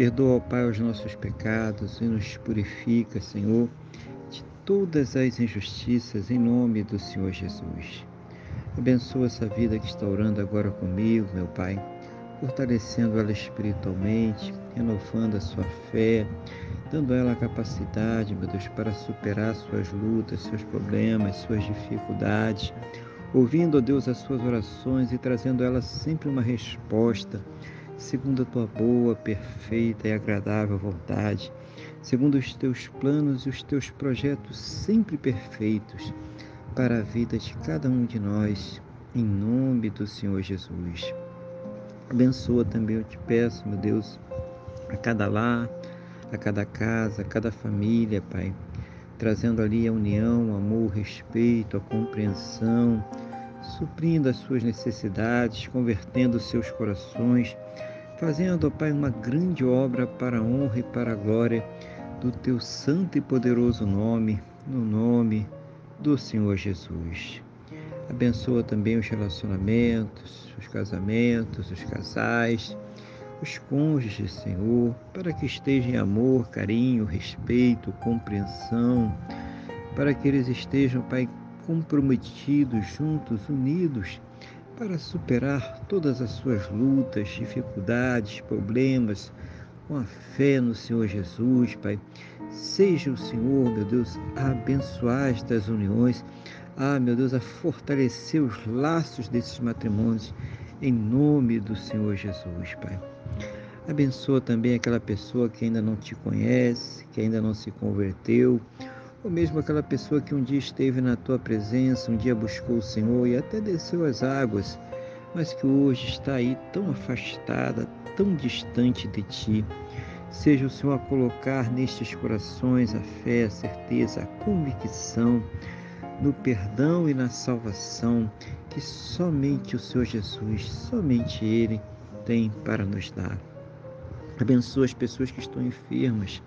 Perdoa, Pai, os nossos pecados e nos purifica, Senhor, de todas as injustiças, em nome do Senhor Jesus. Abençoa essa vida que está orando agora comigo, meu Pai, fortalecendo ela espiritualmente, renovando a sua fé, dando a ela a capacidade, meu Deus, para superar suas lutas, seus problemas, suas dificuldades, ouvindo, ó Deus, as suas orações e trazendo ela sempre uma resposta segundo a tua boa, perfeita e agradável vontade, segundo os teus planos e os teus projetos sempre perfeitos para a vida de cada um de nós, em nome do Senhor Jesus. Abençoa também, eu te peço, meu Deus, a cada lar, a cada casa, a cada família, Pai, trazendo ali a união, o amor, o respeito, a compreensão, suprindo as suas necessidades, convertendo seus corações fazendo, ó Pai, uma grande obra para a honra e para a glória do teu santo e poderoso nome, no nome do Senhor Jesus. Abençoa também os relacionamentos, os casamentos, os casais, os cônjuges, Senhor, para que estejam em amor, carinho, respeito, compreensão, para que eles estejam, Pai, comprometidos, juntos, unidos para superar todas as suas lutas, dificuldades, problemas, com a fé no Senhor Jesus, Pai. Seja o Senhor, meu Deus, a abençoar estas uniões, ah, meu Deus, a fortalecer os laços desses matrimônios, em nome do Senhor Jesus, Pai. Abençoa também aquela pessoa que ainda não te conhece, que ainda não se converteu, ou mesmo aquela pessoa que um dia esteve na tua presença, um dia buscou o Senhor e até desceu as águas, mas que hoje está aí tão afastada, tão distante de ti. Seja o Senhor a colocar nestes corações a fé, a certeza, a convicção no perdão e na salvação que somente o Senhor Jesus, somente Ele tem para nos dar. Abençoa as pessoas que estão enfermas,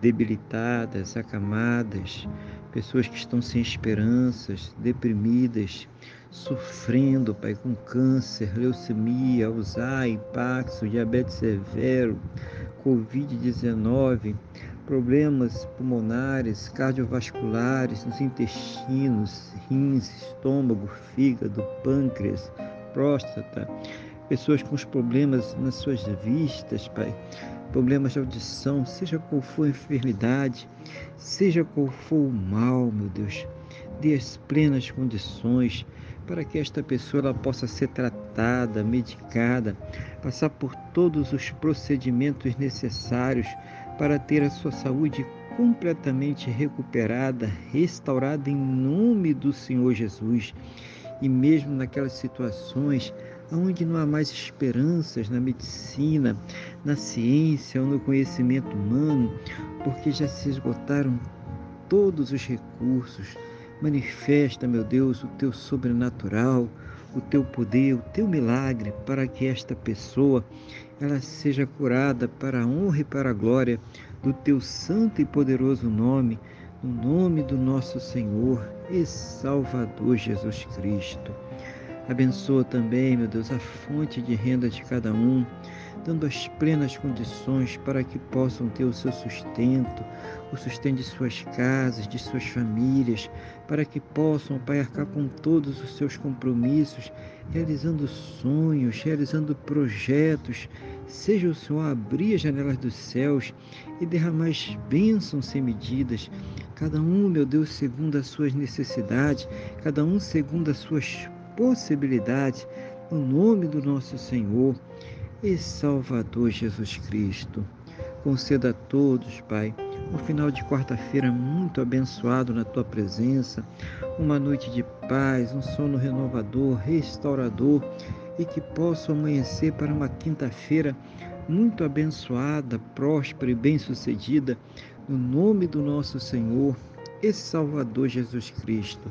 debilitadas, acamadas, pessoas que estão sem esperanças, deprimidas, sofrendo, Pai, com câncer, leucemia, Alzheimer, Paxo, diabetes severo, Covid-19, problemas pulmonares, cardiovasculares nos intestinos, rins, estômago, fígado, pâncreas, próstata, pessoas com os problemas nas suas vistas, Pai, problemas de audição, seja qual for a enfermidade, seja qual for o mal, meu Deus, dê as plenas condições para que esta pessoa ela possa ser tratada, medicada, passar por todos os procedimentos necessários para ter a sua saúde completamente recuperada, restaurada em nome do Senhor Jesus. E mesmo naquelas situações onde não há mais esperanças na medicina, na ciência ou no conhecimento humano, porque já se esgotaram todos os recursos. Manifesta, meu Deus, o teu sobrenatural, o teu poder, o teu milagre para que esta pessoa ela seja curada para a honra e para a glória do teu santo e poderoso nome, no nome do nosso Senhor e Salvador Jesus Cristo. Abençoa também, meu Deus, a fonte de renda de cada um, dando as plenas condições para que possam ter o seu sustento, o sustento de suas casas, de suas famílias, para que possam, Pai, arcar com todos os seus compromissos, realizando sonhos, realizando projetos, seja o Senhor abrir as janelas dos céus e derramar as bênçãos sem medidas, cada um, meu Deus, segundo as suas necessidades, cada um segundo as suas possibilidades, no nome do nosso Senhor e Salvador Jesus Cristo. Conceda a todos, Pai, um final de quarta-feira muito abençoado na tua presença, uma noite de paz, um sono renovador, restaurador e que possa amanhecer para uma quinta-feira muito abençoada, próspera e bem-sucedida, no nome do nosso Senhor e Salvador Jesus Cristo.